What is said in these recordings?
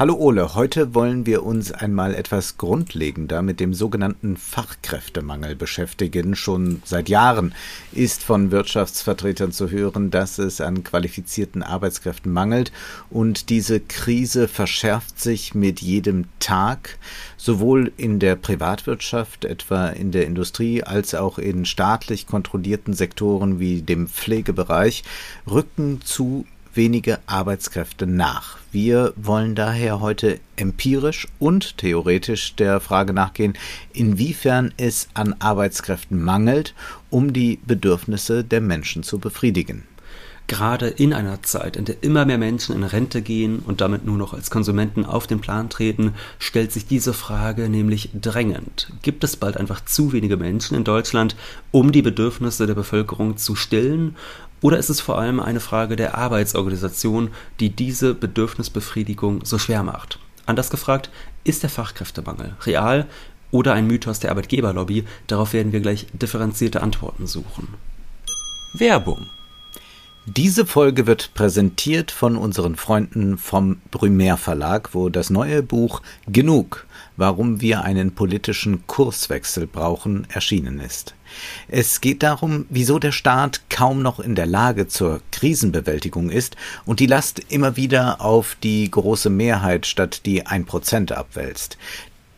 Hallo Ole, heute wollen wir uns einmal etwas grundlegender mit dem sogenannten Fachkräftemangel beschäftigen. Schon seit Jahren ist von Wirtschaftsvertretern zu hören, dass es an qualifizierten Arbeitskräften mangelt und diese Krise verschärft sich mit jedem Tag, sowohl in der Privatwirtschaft, etwa in der Industrie, als auch in staatlich kontrollierten Sektoren wie dem Pflegebereich, rücken zu wenige Arbeitskräfte nach. Wir wollen daher heute empirisch und theoretisch der Frage nachgehen, inwiefern es an Arbeitskräften mangelt, um die Bedürfnisse der Menschen zu befriedigen. Gerade in einer Zeit, in der immer mehr Menschen in Rente gehen und damit nur noch als Konsumenten auf den Plan treten, stellt sich diese Frage nämlich drängend. Gibt es bald einfach zu wenige Menschen in Deutschland, um die Bedürfnisse der Bevölkerung zu stillen? Oder ist es vor allem eine Frage der Arbeitsorganisation, die diese Bedürfnisbefriedigung so schwer macht? Anders gefragt, ist der Fachkräftemangel real oder ein Mythos der Arbeitgeberlobby? Darauf werden wir gleich differenzierte Antworten suchen. Werbung diese Folge wird präsentiert von unseren Freunden vom Brümer Verlag, wo das neue Buch Genug, warum wir einen politischen Kurswechsel brauchen, erschienen ist. Es geht darum, wieso der Staat kaum noch in der Lage zur Krisenbewältigung ist und die Last immer wieder auf die große Mehrheit statt die ein Prozent abwälzt.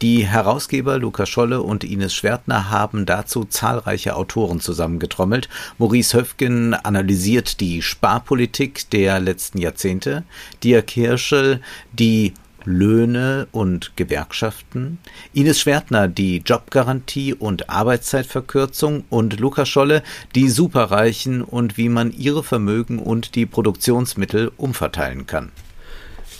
Die Herausgeber Lukas Scholle und Ines Schwertner haben dazu zahlreiche Autoren zusammengetrommelt. Maurice Höfgen analysiert die Sparpolitik der letzten Jahrzehnte, Dirk Hirschel die Löhne und Gewerkschaften, Ines Schwertner die Jobgarantie und Arbeitszeitverkürzung und Lukas Scholle die Superreichen und wie man ihre Vermögen und die Produktionsmittel umverteilen kann.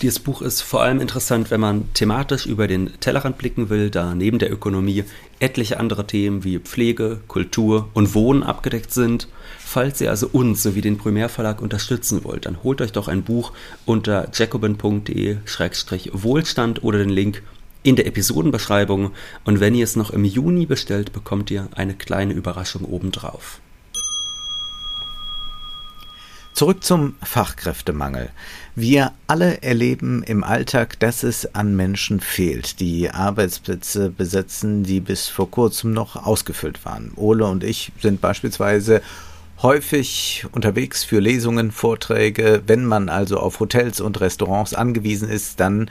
Dieses Buch ist vor allem interessant, wenn man thematisch über den Tellerrand blicken will, da neben der Ökonomie etliche andere Themen wie Pflege, Kultur und Wohnen abgedeckt sind. Falls ihr also uns sowie den Primärverlag unterstützen wollt, dann holt euch doch ein Buch unter jacobin.de-wohlstand oder den Link in der Episodenbeschreibung. Und wenn ihr es noch im Juni bestellt, bekommt ihr eine kleine Überraschung obendrauf. Zurück zum Fachkräftemangel. Wir alle erleben im Alltag, dass es an Menschen fehlt, die Arbeitsplätze besetzen, die bis vor kurzem noch ausgefüllt waren. Ole und ich sind beispielsweise häufig unterwegs für Lesungen, Vorträge. Wenn man also auf Hotels und Restaurants angewiesen ist, dann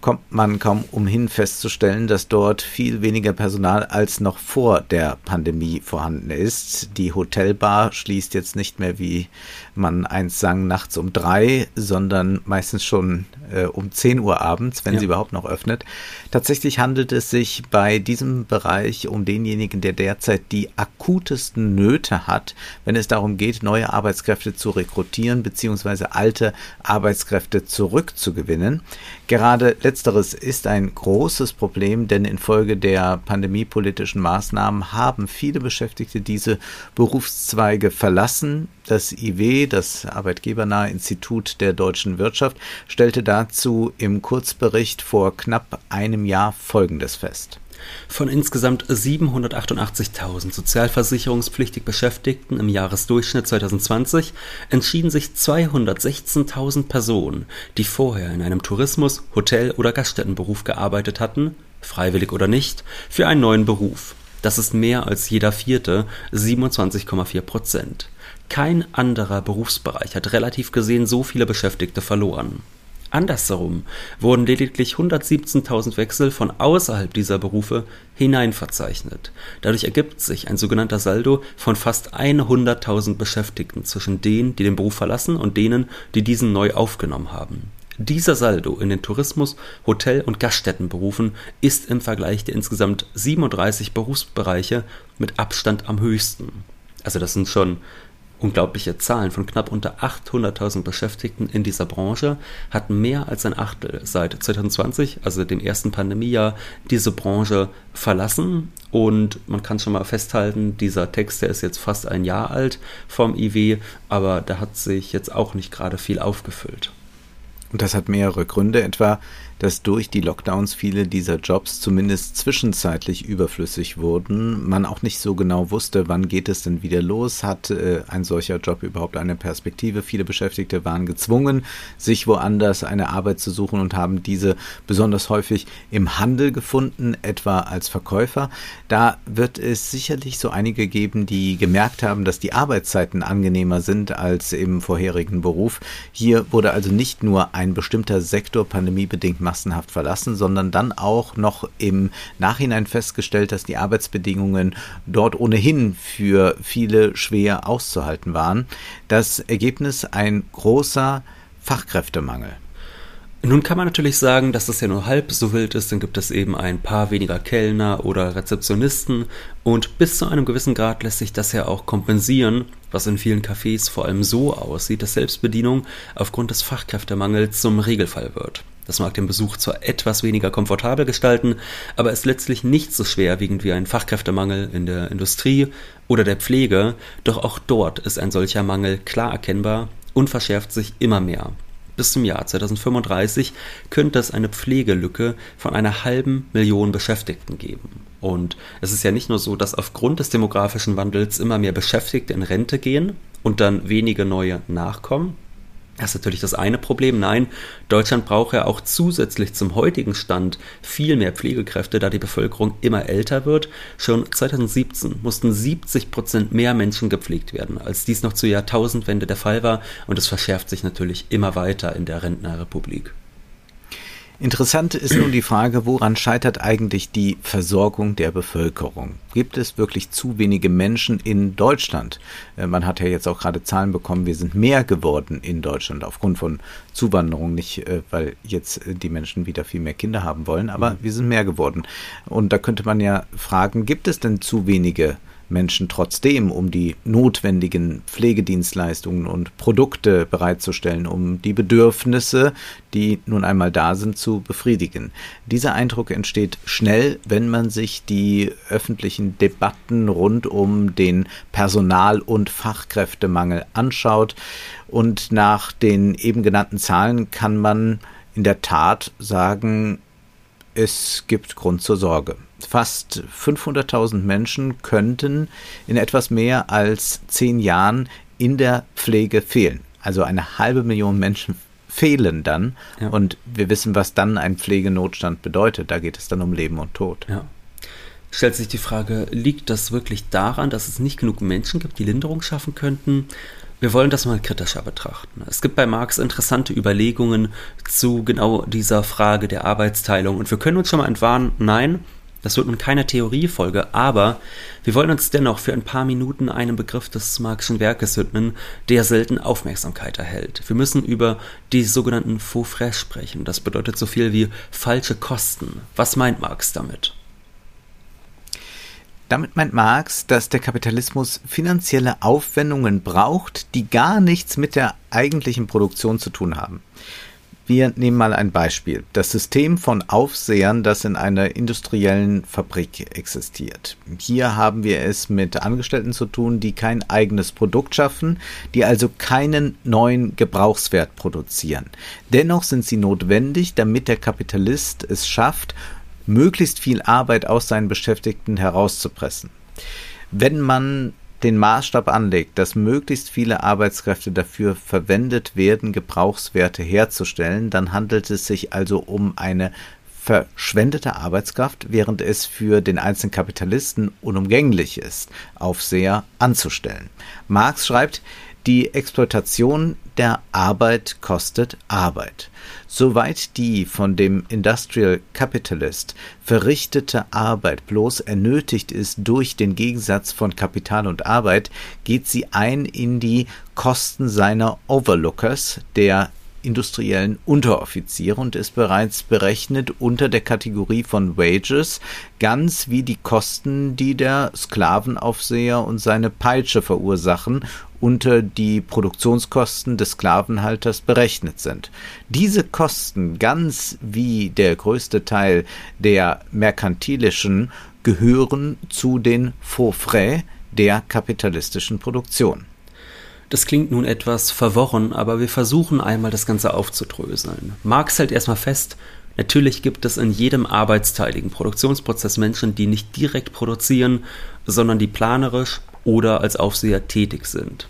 kommt man kaum umhin festzustellen, dass dort viel weniger Personal als noch vor der Pandemie vorhanden ist. Die Hotelbar schließt jetzt nicht mehr, wie man einst sang, nachts um drei, sondern meistens schon äh, um 10 Uhr abends, wenn ja. sie überhaupt noch öffnet. Tatsächlich handelt es sich bei diesem Bereich um denjenigen, der derzeit die akutesten Nöte hat, wenn es darum geht, neue Arbeitskräfte zu rekrutieren bzw. alte Arbeitskräfte zurückzugewinnen. Gerade letzteres ist ein großes Problem, denn infolge der pandemiepolitischen Maßnahmen haben viele Beschäftigte diese Berufszweige verlassen. Das IW, das Arbeitgebernahe Institut der deutschen Wirtschaft, stellte dazu im Kurzbericht vor knapp einem Jahr Folgendes fest. Von insgesamt 788.000 sozialversicherungspflichtig Beschäftigten im Jahresdurchschnitt 2020 entschieden sich 216.000 Personen, die vorher in einem Tourismus-, Hotel- oder Gaststättenberuf gearbeitet hatten, freiwillig oder nicht, für einen neuen Beruf. Das ist mehr als jeder vierte, 27,4 Prozent. Kein anderer Berufsbereich hat relativ gesehen so viele Beschäftigte verloren. Andersherum wurden lediglich 117.000 Wechsel von außerhalb dieser Berufe hineinverzeichnet. Dadurch ergibt sich ein sogenannter Saldo von fast 100.000 Beschäftigten zwischen denen, die den Beruf verlassen und denen, die diesen neu aufgenommen haben. Dieser Saldo in den Tourismus-, Hotel- und Gaststättenberufen ist im Vergleich der insgesamt 37 Berufsbereiche mit Abstand am höchsten. Also das sind schon unglaubliche Zahlen von knapp unter 800.000 Beschäftigten in dieser Branche hatten mehr als ein Achtel seit 2020, also dem ersten Pandemiejahr, diese Branche verlassen. Und man kann schon mal festhalten, dieser Text, der ist jetzt fast ein Jahr alt vom IW, aber da hat sich jetzt auch nicht gerade viel aufgefüllt. Und das hat mehrere Gründe, etwa dass durch die Lockdowns viele dieser Jobs zumindest zwischenzeitlich überflüssig wurden. Man auch nicht so genau wusste, wann geht es denn wieder los, hat äh, ein solcher Job überhaupt eine Perspektive. Viele Beschäftigte waren gezwungen, sich woanders eine Arbeit zu suchen und haben diese besonders häufig im Handel gefunden, etwa als Verkäufer. Da wird es sicherlich so einige geben, die gemerkt haben, dass die Arbeitszeiten angenehmer sind als im vorherigen Beruf. Hier wurde also nicht nur ein bestimmter Sektor pandemiebedingt massenhaft verlassen, sondern dann auch noch im Nachhinein festgestellt, dass die Arbeitsbedingungen dort ohnehin für viele schwer auszuhalten waren. Das Ergebnis ein großer Fachkräftemangel. Nun kann man natürlich sagen, dass das ja nur halb so wild ist, dann gibt es eben ein paar weniger Kellner oder Rezeptionisten und bis zu einem gewissen Grad lässt sich das ja auch kompensieren, was in vielen Cafés vor allem so aussieht, dass Selbstbedienung aufgrund des Fachkräftemangels zum Regelfall wird. Das mag den Besuch zwar etwas weniger komfortabel gestalten, aber ist letztlich nicht so schwerwiegend wie ein Fachkräftemangel in der Industrie oder der Pflege, doch auch dort ist ein solcher Mangel klar erkennbar und verschärft sich immer mehr. Bis zum Jahr 2035 könnte es eine Pflegelücke von einer halben Million Beschäftigten geben. Und es ist ja nicht nur so, dass aufgrund des demografischen Wandels immer mehr Beschäftigte in Rente gehen und dann wenige neue nachkommen, das ist natürlich das eine Problem. Nein, Deutschland braucht ja auch zusätzlich zum heutigen Stand viel mehr Pflegekräfte, da die Bevölkerung immer älter wird. Schon 2017 mussten 70 Prozent mehr Menschen gepflegt werden, als dies noch zur Jahrtausendwende der Fall war. Und es verschärft sich natürlich immer weiter in der Rentnerrepublik. Interessant ist nun die Frage, woran scheitert eigentlich die Versorgung der Bevölkerung? Gibt es wirklich zu wenige Menschen in Deutschland? Äh, man hat ja jetzt auch gerade Zahlen bekommen, wir sind mehr geworden in Deutschland aufgrund von Zuwanderung, nicht äh, weil jetzt äh, die Menschen wieder viel mehr Kinder haben wollen, aber mhm. wir sind mehr geworden. Und da könnte man ja fragen, gibt es denn zu wenige Menschen trotzdem, um die notwendigen Pflegedienstleistungen und Produkte bereitzustellen, um die Bedürfnisse, die nun einmal da sind, zu befriedigen. Dieser Eindruck entsteht schnell, wenn man sich die öffentlichen Debatten rund um den Personal- und Fachkräftemangel anschaut. Und nach den eben genannten Zahlen kann man in der Tat sagen, es gibt Grund zur Sorge. Fast 500.000 Menschen könnten in etwas mehr als zehn Jahren in der Pflege fehlen. Also eine halbe Million Menschen fehlen dann. Ja. Und wir wissen, was dann ein Pflegenotstand bedeutet. Da geht es dann um Leben und Tod. Ja. Stellt sich die Frage, liegt das wirklich daran, dass es nicht genug Menschen gibt, die Linderung schaffen könnten? Wir wollen das mal kritischer betrachten. Es gibt bei Marx interessante Überlegungen zu genau dieser Frage der Arbeitsteilung und wir können uns schon mal entwarnen, nein, das wird nun keine Theoriefolge, aber wir wollen uns dennoch für ein paar Minuten einem Begriff des Marxischen Werkes widmen, der selten Aufmerksamkeit erhält. Wir müssen über die sogenannten Faux frais sprechen. Das bedeutet so viel wie falsche Kosten. Was meint Marx damit? Damit meint Marx, dass der Kapitalismus finanzielle Aufwendungen braucht, die gar nichts mit der eigentlichen Produktion zu tun haben. Wir nehmen mal ein Beispiel. Das System von Aufsehern, das in einer industriellen Fabrik existiert. Hier haben wir es mit Angestellten zu tun, die kein eigenes Produkt schaffen, die also keinen neuen Gebrauchswert produzieren. Dennoch sind sie notwendig, damit der Kapitalist es schafft, möglichst viel Arbeit aus seinen Beschäftigten herauszupressen. Wenn man den Maßstab anlegt, dass möglichst viele Arbeitskräfte dafür verwendet werden, Gebrauchswerte herzustellen, dann handelt es sich also um eine verschwendete Arbeitskraft, während es für den einzelnen Kapitalisten unumgänglich ist, Aufseher anzustellen. Marx schreibt, die Exploitation der Arbeit kostet Arbeit. Soweit die von dem Industrial Capitalist verrichtete Arbeit bloß ernötigt ist durch den Gegensatz von Kapital und Arbeit, geht sie ein in die Kosten seiner Overlookers, der industriellen Unteroffiziere und ist bereits berechnet unter der Kategorie von Wages, ganz wie die Kosten, die der Sklavenaufseher und seine Peitsche verursachen unter die Produktionskosten des Sklavenhalters berechnet sind. Diese Kosten, ganz wie der größte Teil der merkantilischen, gehören zu den Faux frais der kapitalistischen Produktion. Das klingt nun etwas verworren, aber wir versuchen einmal das Ganze aufzudröseln. Marx hält erstmal fest, Natürlich gibt es in jedem arbeitsteiligen Produktionsprozess Menschen, die nicht direkt produzieren, sondern die planerisch oder als Aufseher tätig sind.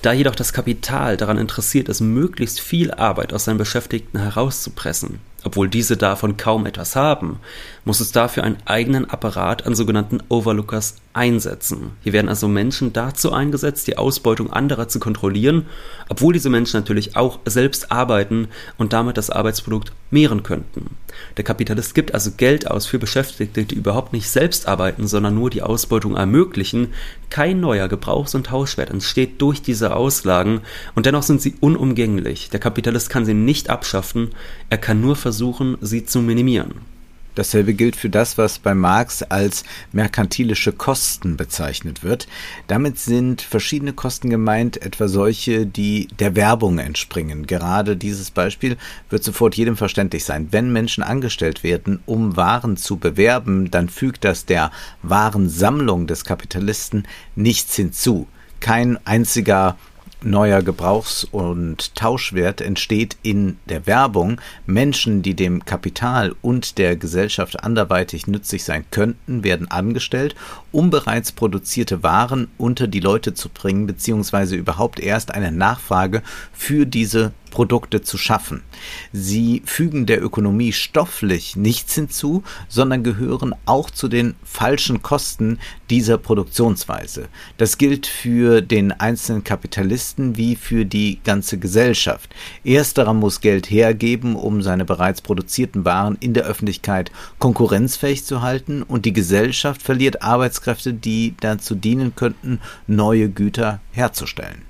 Da jedoch das Kapital daran interessiert ist, möglichst viel Arbeit aus seinen Beschäftigten herauszupressen, obwohl diese davon kaum etwas haben, muss es dafür einen eigenen Apparat an sogenannten Overlookers einsetzen. Hier werden also Menschen dazu eingesetzt, die Ausbeutung anderer zu kontrollieren, obwohl diese Menschen natürlich auch selbst arbeiten und damit das Arbeitsprodukt mehren könnten. Der Kapitalist gibt also Geld aus für Beschäftigte, die überhaupt nicht selbst arbeiten, sondern nur die Ausbeutung ermöglichen. Kein neuer Gebrauchs- und Tauschwert entsteht durch diese Auslagen und dennoch sind sie unumgänglich. Der Kapitalist kann sie nicht abschaffen, er kann nur versuchen, sie zu minimieren. Dasselbe gilt für das, was bei Marx als merkantilische Kosten bezeichnet wird. Damit sind verschiedene Kosten gemeint, etwa solche, die der Werbung entspringen. Gerade dieses Beispiel wird sofort jedem verständlich sein. Wenn Menschen angestellt werden, um Waren zu bewerben, dann fügt das der Warensammlung des Kapitalisten nichts hinzu. Kein einziger neuer Gebrauchs- und Tauschwert entsteht in der Werbung. Menschen, die dem Kapital und der Gesellschaft anderweitig nützlich sein könnten, werden angestellt, um bereits produzierte Waren unter die Leute zu bringen, beziehungsweise überhaupt erst eine Nachfrage für diese Produkte zu schaffen. Sie fügen der Ökonomie stofflich nichts hinzu, sondern gehören auch zu den falschen Kosten dieser Produktionsweise. Das gilt für den einzelnen Kapitalisten wie für die ganze Gesellschaft. Ersterer muss Geld hergeben, um seine bereits produzierten Waren in der Öffentlichkeit konkurrenzfähig zu halten, und die Gesellschaft verliert Arbeitskräfte, die dazu dienen könnten, neue Güter herzustellen.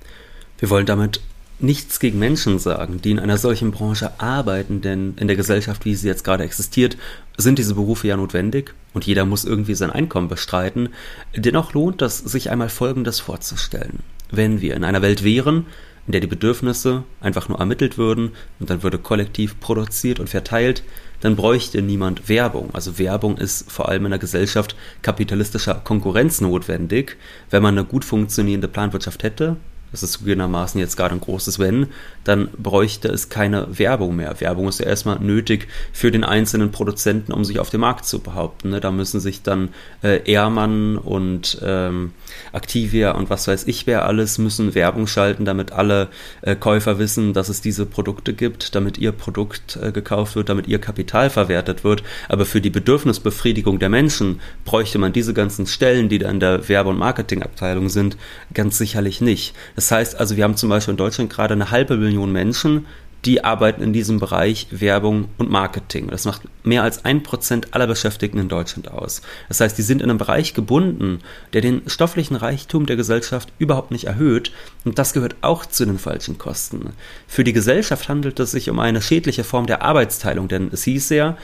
Wir wollen damit nichts gegen Menschen sagen, die in einer solchen Branche arbeiten, denn in der Gesellschaft, wie sie jetzt gerade existiert, sind diese Berufe ja notwendig und jeder muss irgendwie sein Einkommen bestreiten. Dennoch lohnt es, sich einmal Folgendes vorzustellen. Wenn wir in einer Welt wären, in der die Bedürfnisse einfach nur ermittelt würden und dann würde kollektiv produziert und verteilt, dann bräuchte niemand Werbung. Also Werbung ist vor allem in einer Gesellschaft kapitalistischer Konkurrenz notwendig. Wenn man eine gut funktionierende Planwirtschaft hätte, das ist zugegebenermaßen jetzt gerade ein großes Wenn, dann bräuchte es keine Werbung mehr. Werbung ist ja erstmal nötig für den einzelnen Produzenten, um sich auf dem Markt zu behaupten. Ne? Da müssen sich dann äh, Ehrmann und ähm, Activia und was weiß ich wer alles müssen Werbung schalten, damit alle äh, Käufer wissen, dass es diese Produkte gibt, damit ihr Produkt äh, gekauft wird, damit ihr Kapital verwertet wird. Aber für die Bedürfnisbefriedigung der Menschen bräuchte man diese ganzen Stellen, die da in der Werbe- und Marketingabteilung sind, ganz sicherlich nicht. Das heißt also, wir haben zum Beispiel in Deutschland gerade eine halbe Million Menschen, die arbeiten in diesem Bereich Werbung und Marketing. Das macht mehr als ein Prozent aller Beschäftigten in Deutschland aus. Das heißt, die sind in einem Bereich gebunden, der den stofflichen Reichtum der Gesellschaft überhaupt nicht erhöht. Und das gehört auch zu den falschen Kosten. Für die Gesellschaft handelt es sich um eine schädliche Form der Arbeitsteilung, denn es hieß ja,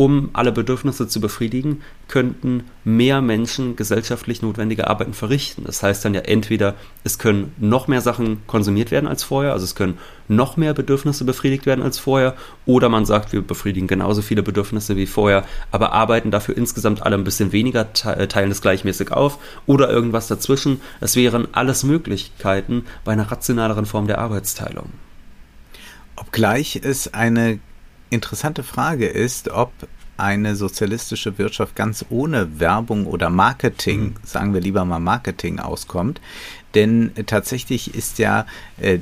um alle Bedürfnisse zu befriedigen, könnten mehr Menschen gesellschaftlich notwendige Arbeiten verrichten. Das heißt dann ja entweder, es können noch mehr Sachen konsumiert werden als vorher, also es können noch mehr Bedürfnisse befriedigt werden als vorher, oder man sagt, wir befriedigen genauso viele Bedürfnisse wie vorher, aber arbeiten dafür insgesamt alle ein bisschen weniger, äh, teilen es gleichmäßig auf, oder irgendwas dazwischen. Es wären alles Möglichkeiten bei einer rationaleren Form der Arbeitsteilung. Obgleich es eine interessante Frage ist, ob eine sozialistische Wirtschaft ganz ohne Werbung oder Marketing, mhm. sagen wir lieber mal Marketing, auskommt. Denn tatsächlich ist ja äh,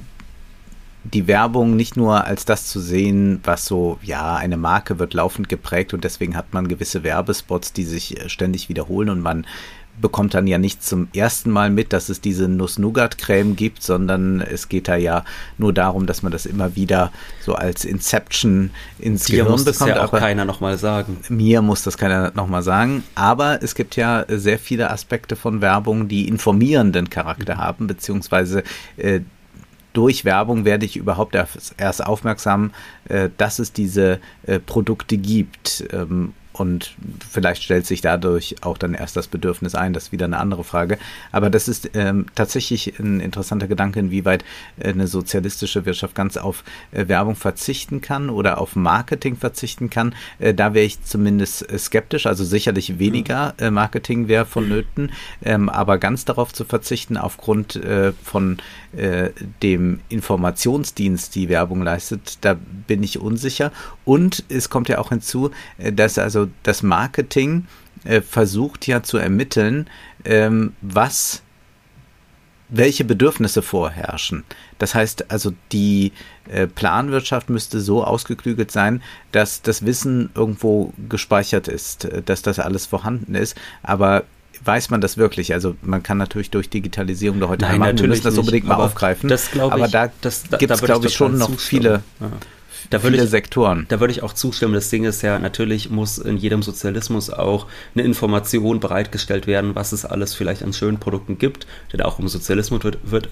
die Werbung nicht nur als das zu sehen, was so, ja, eine Marke wird laufend geprägt und deswegen hat man gewisse Werbespots, die sich äh, ständig wiederholen und man bekommt dann ja nicht zum ersten Mal mit, dass es diese Nuss-Nougat-Creme gibt, sondern es geht da ja nur darum, dass man das immer wieder so als Inception ins Dir Gehirn muss bekommt. Das ja auch aber keiner nochmal sagen. Mir muss das keiner nochmal sagen. Aber es gibt ja sehr viele Aspekte von Werbung, die informierenden Charakter mhm. haben, beziehungsweise äh, durch Werbung werde ich überhaupt erst aufmerksam, äh, dass es diese äh, Produkte gibt. Und vielleicht stellt sich dadurch auch dann erst das Bedürfnis ein, das ist wieder eine andere Frage. Aber das ist ähm, tatsächlich ein interessanter Gedanke, inwieweit äh, eine sozialistische Wirtschaft ganz auf äh, Werbung verzichten kann oder auf Marketing verzichten kann. Äh, da wäre ich zumindest äh, skeptisch. Also sicherlich weniger äh, Marketing wäre vonnöten, ähm, aber ganz darauf zu verzichten aufgrund äh, von dem Informationsdienst, die Werbung leistet, da bin ich unsicher. Und es kommt ja auch hinzu, dass also das Marketing versucht ja zu ermitteln, ähm, was welche Bedürfnisse vorherrschen. Das heißt also, die äh, Planwirtschaft müsste so ausgeklügelt sein, dass das Wissen irgendwo gespeichert ist, äh, dass das alles vorhanden ist. Aber weiß man das wirklich? Also man kann natürlich durch Digitalisierung da heute Nein, machen, wir müssen das unbedingt mal aufgreifen. Das glaube ich. Aber da, da gibt es, glaube ich, schon noch viele. Ja da viele ich, Sektoren. Da würde ich auch zustimmen. Das Ding ist ja, natürlich muss in jedem Sozialismus auch eine Information bereitgestellt werden, was es alles vielleicht an schönen Produkten gibt. Denn auch im Sozialismus wird, wird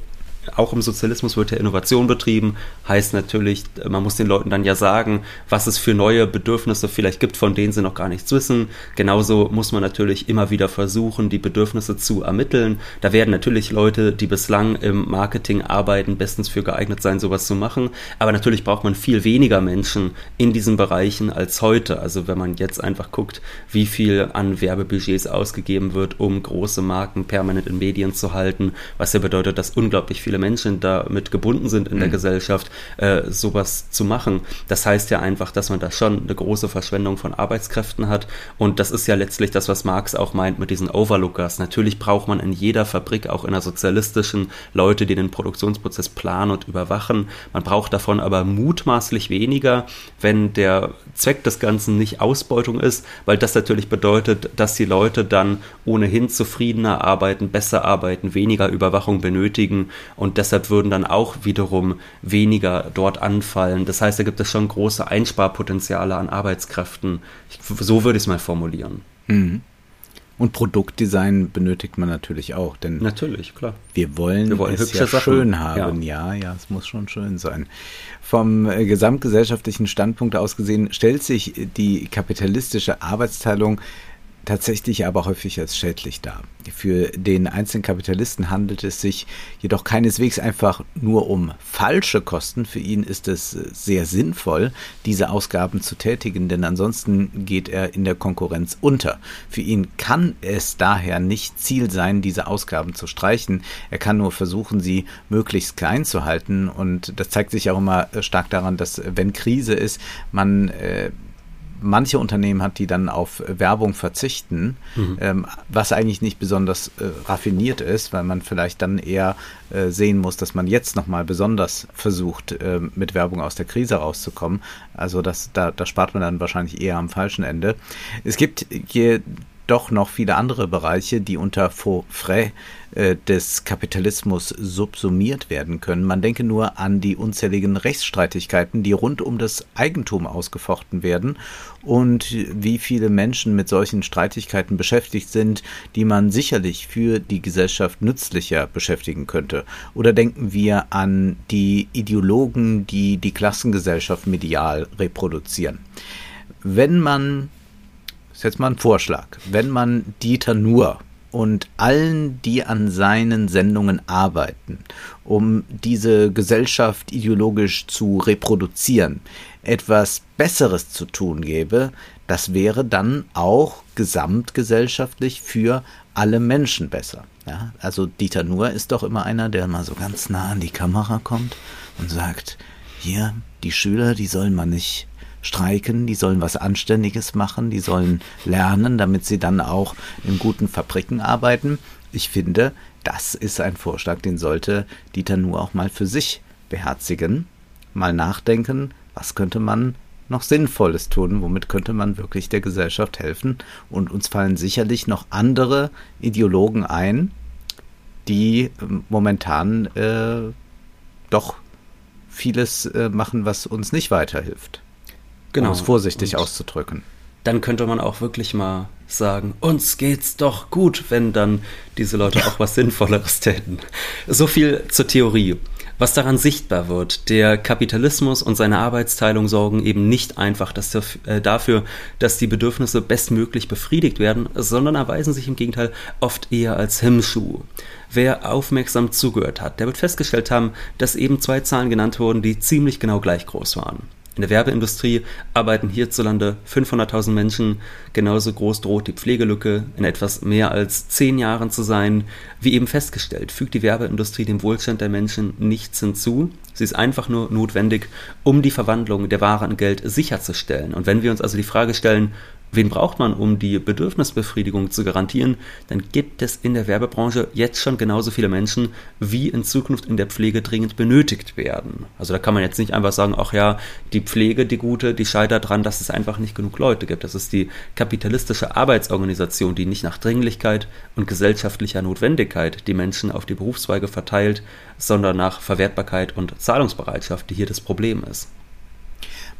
auch im Sozialismus wird ja Innovation betrieben, heißt natürlich, man muss den Leuten dann ja sagen, was es für neue Bedürfnisse vielleicht gibt, von denen sie noch gar nichts wissen. Genauso muss man natürlich immer wieder versuchen, die Bedürfnisse zu ermitteln. Da werden natürlich Leute, die bislang im Marketing arbeiten, bestens für geeignet sein, sowas zu machen. Aber natürlich braucht man viel weniger Menschen in diesen Bereichen als heute. Also wenn man jetzt einfach guckt, wie viel an Werbebudgets ausgegeben wird, um große Marken permanent in Medien zu halten, was ja bedeutet, dass unglaublich viele viele Menschen damit gebunden sind in mhm. der Gesellschaft, äh, sowas zu machen. Das heißt ja einfach, dass man da schon eine große Verschwendung von Arbeitskräften hat. Und das ist ja letztlich das, was Marx auch meint mit diesen Overlookers. Natürlich braucht man in jeder Fabrik, auch in einer sozialistischen, Leute, die den Produktionsprozess planen und überwachen. Man braucht davon aber mutmaßlich weniger, wenn der Zweck des Ganzen nicht Ausbeutung ist, weil das natürlich bedeutet, dass die Leute dann ohnehin zufriedener arbeiten, besser arbeiten, weniger Überwachung benötigen und deshalb würden dann auch wiederum weniger dort anfallen. Das heißt, da gibt es schon große Einsparpotenziale an Arbeitskräften. Ich, so würde ich es mal formulieren. Mhm. Und Produktdesign benötigt man natürlich auch, denn natürlich, klar. Wir wollen, wir wollen es ja Sachen. schön haben. Ja. ja, ja, es muss schon schön sein. Vom äh, gesamtgesellschaftlichen Standpunkt aus gesehen stellt sich die kapitalistische Arbeitsteilung tatsächlich aber häufig als schädlich dar. Für den einzelnen Kapitalisten handelt es sich jedoch keineswegs einfach nur um falsche Kosten. Für ihn ist es sehr sinnvoll, diese Ausgaben zu tätigen, denn ansonsten geht er in der Konkurrenz unter. Für ihn kann es daher nicht Ziel sein, diese Ausgaben zu streichen. Er kann nur versuchen, sie möglichst klein zu halten. Und das zeigt sich auch immer stark daran, dass wenn Krise ist, man äh, manche Unternehmen hat, die dann auf Werbung verzichten, mhm. ähm, was eigentlich nicht besonders äh, raffiniert ist, weil man vielleicht dann eher äh, sehen muss, dass man jetzt nochmal besonders versucht, äh, mit Werbung aus der Krise rauszukommen. Also das, da, da spart man dann wahrscheinlich eher am falschen Ende. Es gibt hier doch noch viele andere Bereiche, die unter Faux frais äh, des Kapitalismus subsumiert werden können. Man denke nur an die unzähligen Rechtsstreitigkeiten, die rund um das Eigentum ausgefochten werden und wie viele Menschen mit solchen Streitigkeiten beschäftigt sind, die man sicherlich für die Gesellschaft nützlicher beschäftigen könnte. Oder denken wir an die Ideologen, die die Klassengesellschaft medial reproduzieren. Wenn man ist jetzt mal ein Vorschlag. Wenn man Dieter Nuhr und allen, die an seinen Sendungen arbeiten, um diese Gesellschaft ideologisch zu reproduzieren, etwas Besseres zu tun gäbe, das wäre dann auch gesamtgesellschaftlich für alle Menschen besser. Ja, also Dieter Nuhr ist doch immer einer, der mal so ganz nah an die Kamera kommt und sagt, hier, die Schüler, die sollen man nicht streiken, die sollen was Anständiges machen, die sollen lernen, damit sie dann auch in guten Fabriken arbeiten. Ich finde, das ist ein Vorschlag, den sollte Dieter nur auch mal für sich beherzigen, mal nachdenken, was könnte man noch Sinnvolles tun, womit könnte man wirklich der Gesellschaft helfen. Und uns fallen sicherlich noch andere Ideologen ein, die ähm, momentan äh, doch vieles äh, machen, was uns nicht weiterhilft. Genau. Um es vorsichtig und auszudrücken. Dann könnte man auch wirklich mal sagen, uns geht's doch gut, wenn dann diese Leute auch was Sinnvolleres täten. So viel zur Theorie. Was daran sichtbar wird, der Kapitalismus und seine Arbeitsteilung sorgen eben nicht einfach dass äh, dafür, dass die Bedürfnisse bestmöglich befriedigt werden, sondern erweisen sich im Gegenteil oft eher als Hemmschuh. Wer aufmerksam zugehört hat, der wird festgestellt haben, dass eben zwei Zahlen genannt wurden, die ziemlich genau gleich groß waren. In der Werbeindustrie arbeiten hierzulande 500.000 Menschen. Genauso groß droht die Pflegelücke in etwas mehr als zehn Jahren zu sein. Wie eben festgestellt, fügt die Werbeindustrie dem Wohlstand der Menschen nichts hinzu. Sie ist einfach nur notwendig, um die Verwandlung der Ware in Geld sicherzustellen. Und wenn wir uns also die Frage stellen, Wen braucht man, um die Bedürfnisbefriedigung zu garantieren? Dann gibt es in der Werbebranche jetzt schon genauso viele Menschen, wie in Zukunft in der Pflege dringend benötigt werden. Also da kann man jetzt nicht einfach sagen, ach ja, die Pflege, die gute, die scheitert daran, dass es einfach nicht genug Leute gibt. Das ist die kapitalistische Arbeitsorganisation, die nicht nach Dringlichkeit und gesellschaftlicher Notwendigkeit die Menschen auf die Berufszweige verteilt, sondern nach Verwertbarkeit und Zahlungsbereitschaft, die hier das Problem ist.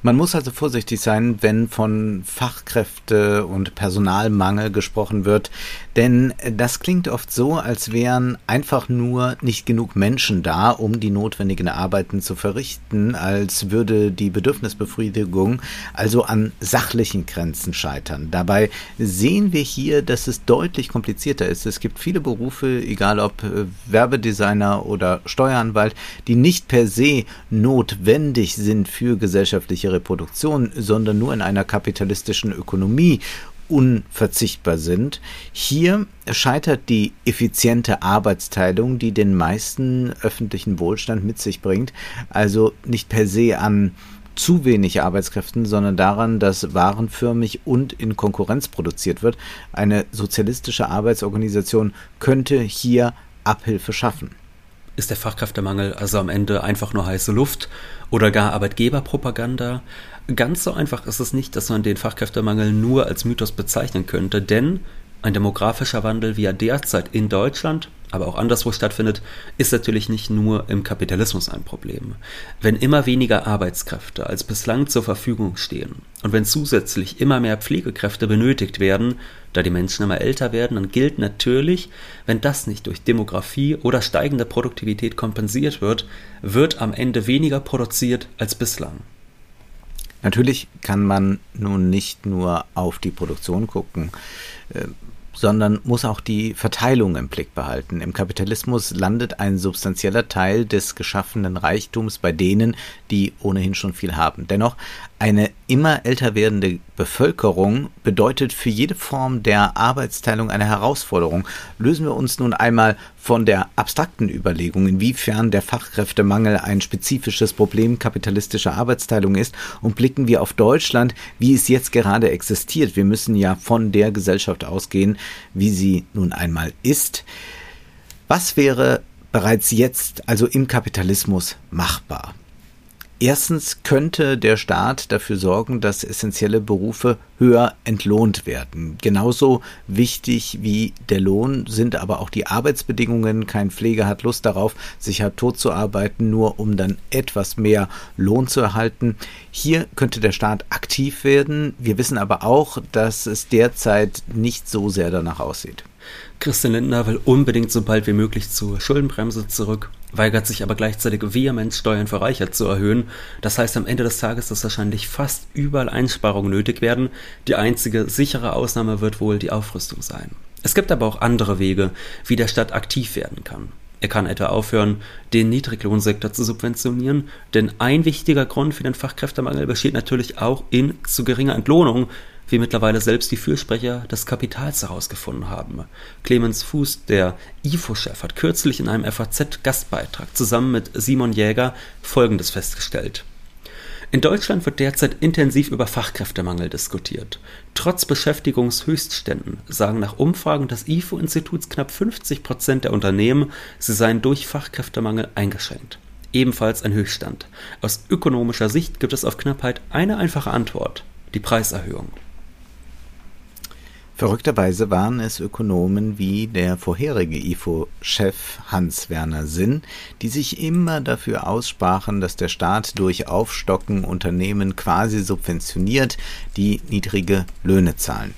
Man muss also vorsichtig sein, wenn von Fachkräfte und Personalmangel gesprochen wird, denn das klingt oft so, als wären einfach nur nicht genug Menschen da, um die notwendigen Arbeiten zu verrichten, als würde die Bedürfnisbefriedigung also an sachlichen Grenzen scheitern. Dabei sehen wir hier, dass es deutlich komplizierter ist. Es gibt viele Berufe, egal ob äh, Werbedesigner oder Steueranwalt, die nicht per se notwendig sind für gesellschaftliche Reproduktion, sondern nur in einer kapitalistischen Ökonomie unverzichtbar sind. Hier scheitert die effiziente Arbeitsteilung, die den meisten öffentlichen Wohlstand mit sich bringt, also nicht per se an zu wenig Arbeitskräften, sondern daran, dass warenförmig und in Konkurrenz produziert wird. Eine sozialistische Arbeitsorganisation könnte hier Abhilfe schaffen. Ist der Fachkräftemangel also am Ende einfach nur heiße Luft oder gar Arbeitgeberpropaganda? Ganz so einfach ist es nicht, dass man den Fachkräftemangel nur als Mythos bezeichnen könnte, denn ein demografischer Wandel, wie er derzeit in Deutschland, aber auch anderswo stattfindet, ist natürlich nicht nur im Kapitalismus ein Problem. Wenn immer weniger Arbeitskräfte als bislang zur Verfügung stehen und wenn zusätzlich immer mehr Pflegekräfte benötigt werden, da die Menschen immer älter werden, dann gilt natürlich, wenn das nicht durch Demografie oder steigende Produktivität kompensiert wird, wird am Ende weniger produziert als bislang. Natürlich kann man nun nicht nur auf die Produktion gucken. Sondern muss auch die Verteilung im Blick behalten. Im Kapitalismus landet ein substanzieller Teil des geschaffenen Reichtums bei denen, die ohnehin schon viel haben. Dennoch, eine immer älter werdende Bevölkerung bedeutet für jede Form der Arbeitsteilung eine Herausforderung. Lösen wir uns nun einmal von der abstrakten Überlegung, inwiefern der Fachkräftemangel ein spezifisches Problem kapitalistischer Arbeitsteilung ist, und blicken wir auf Deutschland, wie es jetzt gerade existiert. Wir müssen ja von der Gesellschaft ausgehen, wie sie nun einmal ist. Was wäre bereits jetzt, also im Kapitalismus, machbar? Erstens könnte der Staat dafür sorgen, dass essentielle Berufe höher entlohnt werden. Genauso wichtig wie der Lohn sind aber auch die Arbeitsbedingungen. Kein Pfleger hat Lust darauf, sich halb tot zu arbeiten, nur um dann etwas mehr Lohn zu erhalten. Hier könnte der Staat aktiv werden. Wir wissen aber auch, dass es derzeit nicht so sehr danach aussieht. Christian Lindner will unbedingt so bald wie möglich zur Schuldenbremse zurück, weigert sich aber gleichzeitig vehement Steuern für Reicher zu erhöhen. Das heißt am Ende des Tages, dass wahrscheinlich fast überall Einsparungen nötig werden. Die einzige sichere Ausnahme wird wohl die Aufrüstung sein. Es gibt aber auch andere Wege, wie der Staat aktiv werden kann. Er kann etwa aufhören, den Niedriglohnsektor zu subventionieren, denn ein wichtiger Grund für den Fachkräftemangel besteht natürlich auch in zu geringer Entlohnung, wie mittlerweile selbst die Fürsprecher des Kapitals herausgefunden haben. Clemens Fuß, der IFO-Chef, hat kürzlich in einem FAZ-Gastbeitrag zusammen mit Simon Jäger Folgendes festgestellt. In Deutschland wird derzeit intensiv über Fachkräftemangel diskutiert. Trotz Beschäftigungshöchstständen sagen nach Umfragen des IFO-Instituts knapp 50 Prozent der Unternehmen, sie seien durch Fachkräftemangel eingeschränkt. Ebenfalls ein Höchststand. Aus ökonomischer Sicht gibt es auf Knappheit eine einfache Antwort: die Preiserhöhung. Verrückterweise waren es Ökonomen wie der vorherige IFO-Chef Hans-Werner Sinn, die sich immer dafür aussprachen, dass der Staat durch Aufstocken Unternehmen quasi subventioniert, die niedrige Löhne zahlen.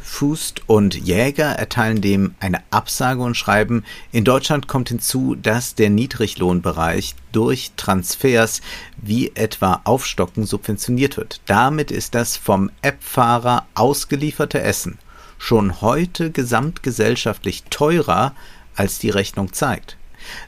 Fust und Jäger erteilen dem eine Absage und schreiben, in Deutschland kommt hinzu, dass der Niedriglohnbereich durch Transfers wie etwa Aufstocken subventioniert wird. Damit ist das vom App-Fahrer ausgelieferte Essen schon heute gesamtgesellschaftlich teurer, als die Rechnung zeigt.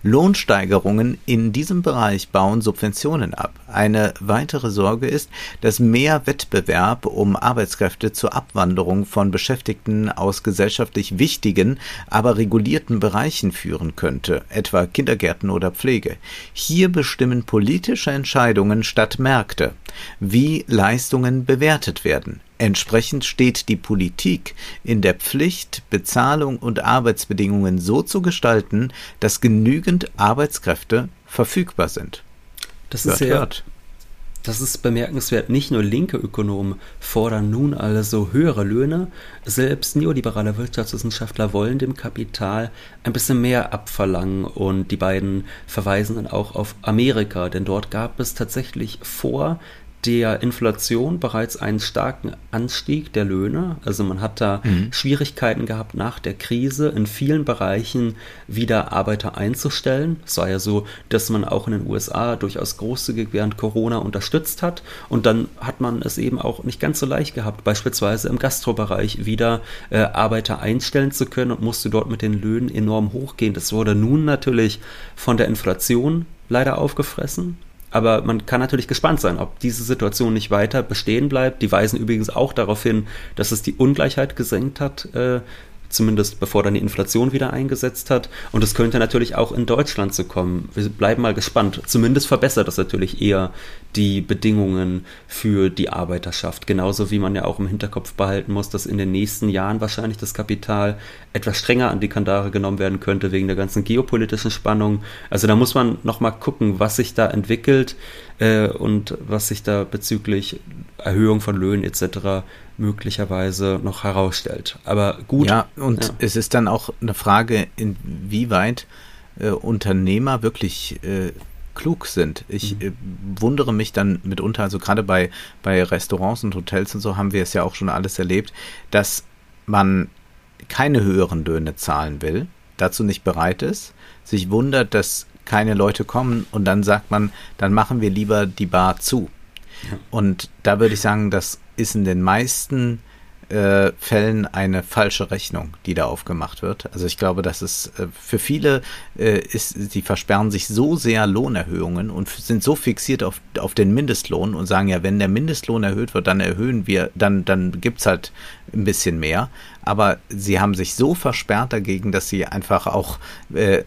Lohnsteigerungen in diesem Bereich bauen Subventionen ab. Eine weitere Sorge ist, dass mehr Wettbewerb um Arbeitskräfte zur Abwanderung von Beschäftigten aus gesellschaftlich wichtigen, aber regulierten Bereichen führen könnte, etwa Kindergärten oder Pflege. Hier bestimmen politische Entscheidungen statt Märkte, wie Leistungen bewertet werden. Entsprechend steht die Politik in der Pflicht, Bezahlung und Arbeitsbedingungen so zu gestalten, dass genügend Arbeitskräfte verfügbar sind. Das ist hört, hört. Das ist bemerkenswert. Nicht nur linke Ökonomen fordern nun also höhere Löhne, selbst neoliberale Wirtschaftswissenschaftler wollen dem Kapital ein bisschen mehr abverlangen und die beiden verweisen dann auch auf Amerika, denn dort gab es tatsächlich vor der Inflation bereits einen starken Anstieg der Löhne. Also man hat da mhm. Schwierigkeiten gehabt, nach der Krise in vielen Bereichen wieder Arbeiter einzustellen. Es war ja so, dass man auch in den USA durchaus großzügig während Corona unterstützt hat. Und dann hat man es eben auch nicht ganz so leicht gehabt, beispielsweise im Gastrobereich wieder äh, Arbeiter einstellen zu können und musste dort mit den Löhnen enorm hochgehen. Das wurde nun natürlich von der Inflation leider aufgefressen. Aber man kann natürlich gespannt sein, ob diese Situation nicht weiter bestehen bleibt. Die weisen übrigens auch darauf hin, dass es die Ungleichheit gesenkt hat äh, zumindest bevor dann die Inflation wieder eingesetzt hat. Und es könnte natürlich auch in Deutschland so kommen. Wir bleiben mal gespannt. Zumindest verbessert das natürlich eher die Bedingungen für die Arbeiterschaft. Genauso wie man ja auch im Hinterkopf behalten muss, dass in den nächsten Jahren wahrscheinlich das Kapital etwas strenger an die Kandare genommen werden könnte wegen der ganzen geopolitischen Spannung. Also da muss man nochmal gucken, was sich da entwickelt äh, und was sich da bezüglich Erhöhung von Löhnen etc möglicherweise noch herausstellt. Aber gut. Ja, und ja. es ist dann auch eine Frage, inwieweit äh, Unternehmer wirklich äh, klug sind. Ich mhm. äh, wundere mich dann mitunter, also gerade bei, bei Restaurants und Hotels und so haben wir es ja auch schon alles erlebt, dass man keine höheren Löhne zahlen will, dazu nicht bereit ist, sich wundert, dass keine Leute kommen und dann sagt man, dann machen wir lieber die Bar zu. Und da würde ich sagen, das ist in den meisten äh, Fällen eine falsche Rechnung, die da aufgemacht wird. Also ich glaube, dass es äh, für viele äh, ist, sie versperren sich so sehr Lohnerhöhungen und sind so fixiert auf, auf den Mindestlohn und sagen ja, wenn der Mindestlohn erhöht wird, dann erhöhen wir, dann, dann gibt's halt ein bisschen mehr. Aber sie haben sich so versperrt dagegen, dass sie einfach auch äh,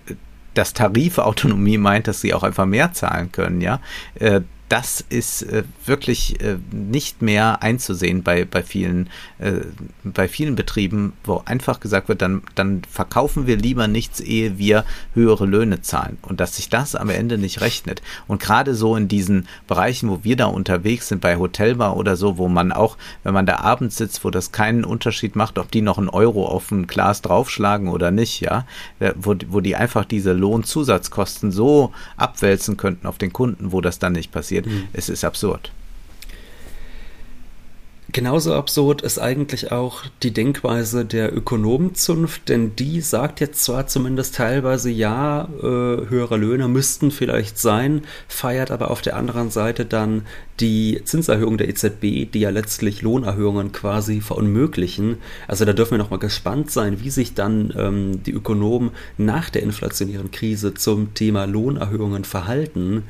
das Tarifautonomie meint, dass sie auch einfach mehr zahlen können, ja. Äh, das ist äh, wirklich äh, nicht mehr einzusehen bei, bei, vielen, äh, bei vielen Betrieben, wo einfach gesagt wird, dann, dann verkaufen wir lieber nichts, ehe wir höhere Löhne zahlen. Und dass sich das am Ende nicht rechnet. Und gerade so in diesen Bereichen, wo wir da unterwegs sind, bei Hotelbar oder so, wo man auch, wenn man da abends sitzt, wo das keinen Unterschied macht, ob die noch einen Euro auf ein Glas draufschlagen oder nicht, ja, äh, wo, wo die einfach diese Lohnzusatzkosten so abwälzen könnten auf den Kunden, wo das dann nicht passiert passiert. Mhm. Es ist absurd. Genauso absurd ist eigentlich auch die Denkweise der Ökonomenzunft, denn die sagt jetzt zwar zumindest teilweise, ja, äh, höhere Löhne müssten vielleicht sein, feiert aber auf der anderen Seite dann die Zinserhöhung der EZB, die ja letztlich Lohnerhöhungen quasi verunmöglichen. Also da dürfen wir nochmal gespannt sein, wie sich dann ähm, die Ökonomen nach der inflationären Krise zum Thema Lohnerhöhungen verhalten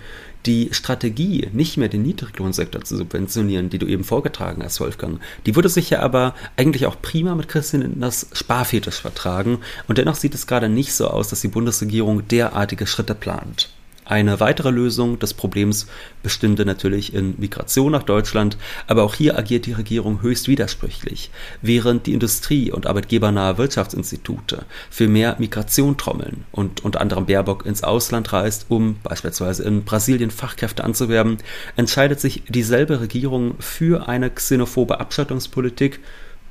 die Strategie, nicht mehr den Niedriglohnsektor zu subventionieren, die du eben vorgetragen hast, Wolfgang, die würde sich ja aber eigentlich auch prima mit Christian Lindners Sparfetisch vertragen. Und dennoch sieht es gerade nicht so aus, dass die Bundesregierung derartige Schritte plant. Eine weitere Lösung des Problems bestünde natürlich in Migration nach Deutschland, aber auch hier agiert die Regierung höchst widersprüchlich. Während die Industrie- und arbeitgebernahe Wirtschaftsinstitute für mehr Migration trommeln und unter anderem Baerbock ins Ausland reist, um beispielsweise in Brasilien Fachkräfte anzuwerben, entscheidet sich dieselbe Regierung für eine xenophobe Abschottungspolitik,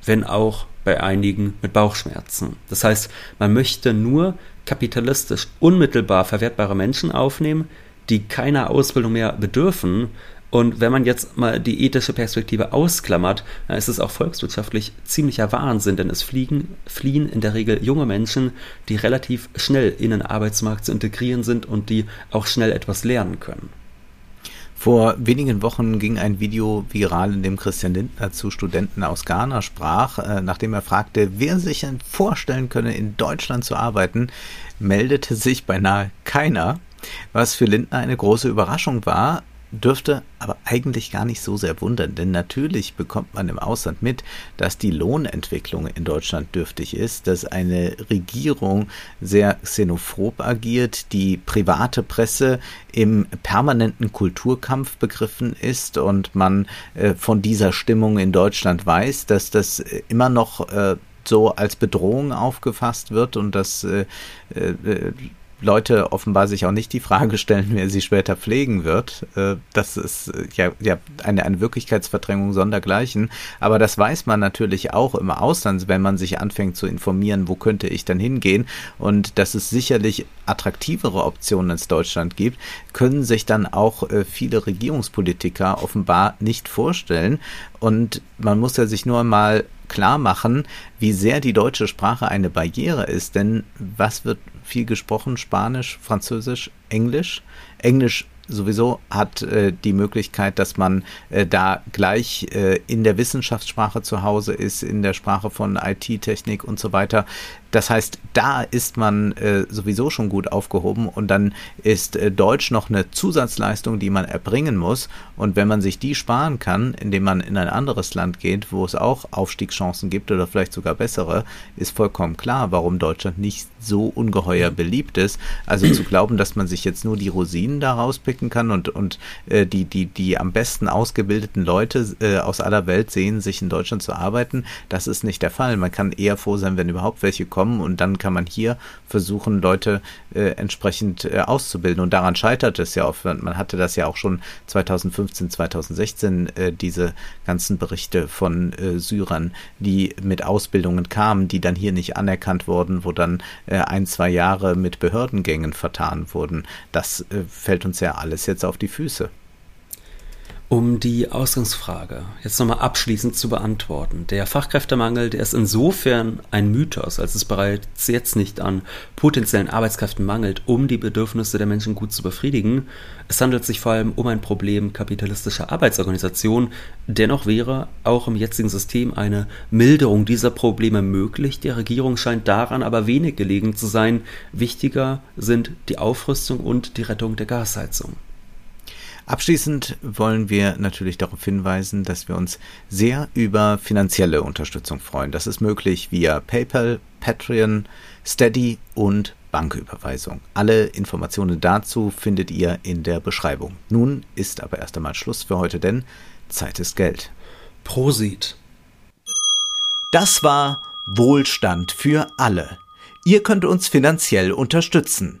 wenn auch bei einigen mit Bauchschmerzen. Das heißt, man möchte nur kapitalistisch unmittelbar verwertbare Menschen aufnehmen, die keiner Ausbildung mehr bedürfen, Und wenn man jetzt mal die ethische Perspektive ausklammert, dann ist es auch volkswirtschaftlich ziemlicher Wahnsinn, denn es fliegen, fliehen in der Regel junge Menschen, die relativ schnell in den Arbeitsmarkt zu integrieren sind und die auch schnell etwas lernen können. Vor wenigen Wochen ging ein Video viral, in dem Christian Lindner zu Studenten aus Ghana sprach, äh, nachdem er fragte, wer sich vorstellen könne, in Deutschland zu arbeiten, meldete sich beinahe keiner, was für Lindner eine große Überraschung war, dürfte aber eigentlich gar nicht so sehr wundern, denn natürlich bekommt man im Ausland mit, dass die Lohnentwicklung in Deutschland dürftig ist, dass eine Regierung sehr xenophob agiert, die private Presse im permanenten Kulturkampf begriffen ist und man äh, von dieser Stimmung in Deutschland weiß, dass das äh, immer noch äh, so als Bedrohung aufgefasst wird und dass äh, äh, Leute offenbar sich auch nicht die Frage stellen, wer sie später pflegen wird. Äh, das ist äh, ja, ja eine, eine Wirklichkeitsverdrängung sondergleichen. Aber das weiß man natürlich auch im Ausland, wenn man sich anfängt zu informieren, wo könnte ich dann hingehen. Und dass es sicherlich attraktivere Optionen als Deutschland gibt, können sich dann auch äh, viele Regierungspolitiker offenbar nicht vorstellen. Und man muss ja sich nur mal klar machen, wie sehr die deutsche Sprache eine Barriere ist. Denn was wird viel gesprochen? Spanisch, Französisch, Englisch. Englisch sowieso hat äh, die Möglichkeit, dass man äh, da gleich äh, in der Wissenschaftssprache zu Hause ist, in der Sprache von IT-Technik und so weiter. Das heißt, da ist man äh, sowieso schon gut aufgehoben und dann ist äh, Deutsch noch eine Zusatzleistung, die man erbringen muss. Und wenn man sich die sparen kann, indem man in ein anderes Land geht, wo es auch Aufstiegschancen gibt oder vielleicht sogar bessere, ist vollkommen klar, warum Deutschland nicht so ungeheuer beliebt ist. Also zu glauben, dass man sich jetzt nur die Rosinen da rauspicken kann und, und äh, die, die, die am besten ausgebildeten Leute äh, aus aller Welt sehen, sich in Deutschland zu arbeiten, das ist nicht der Fall. Man kann eher froh sein, wenn überhaupt welche kommen kommen und dann kann man hier versuchen, Leute äh, entsprechend äh, auszubilden. Und daran scheitert es ja oft. Man hatte das ja auch schon 2015, 2016, äh, diese ganzen Berichte von äh, Syrern, die mit Ausbildungen kamen, die dann hier nicht anerkannt wurden, wo dann äh, ein, zwei Jahre mit Behördengängen vertan wurden. Das äh, fällt uns ja alles jetzt auf die Füße. Um die Ausgangsfrage jetzt nochmal abschließend zu beantworten. Der Fachkräftemangel, der ist insofern ein Mythos, als es bereits jetzt nicht an potenziellen Arbeitskräften mangelt, um die Bedürfnisse der Menschen gut zu befriedigen. Es handelt sich vor allem um ein Problem kapitalistischer Arbeitsorganisation. Dennoch wäre auch im jetzigen System eine Milderung dieser Probleme möglich. Der Regierung scheint daran aber wenig gelegen zu sein. Wichtiger sind die Aufrüstung und die Rettung der Gasheizung. Abschließend wollen wir natürlich darauf hinweisen, dass wir uns sehr über finanzielle Unterstützung freuen. Das ist möglich via PayPal, Patreon, Steady und Banküberweisung. Alle Informationen dazu findet ihr in der Beschreibung. Nun ist aber erst einmal Schluss für heute, denn Zeit ist Geld. Prosit. Das war Wohlstand für alle. Ihr könnt uns finanziell unterstützen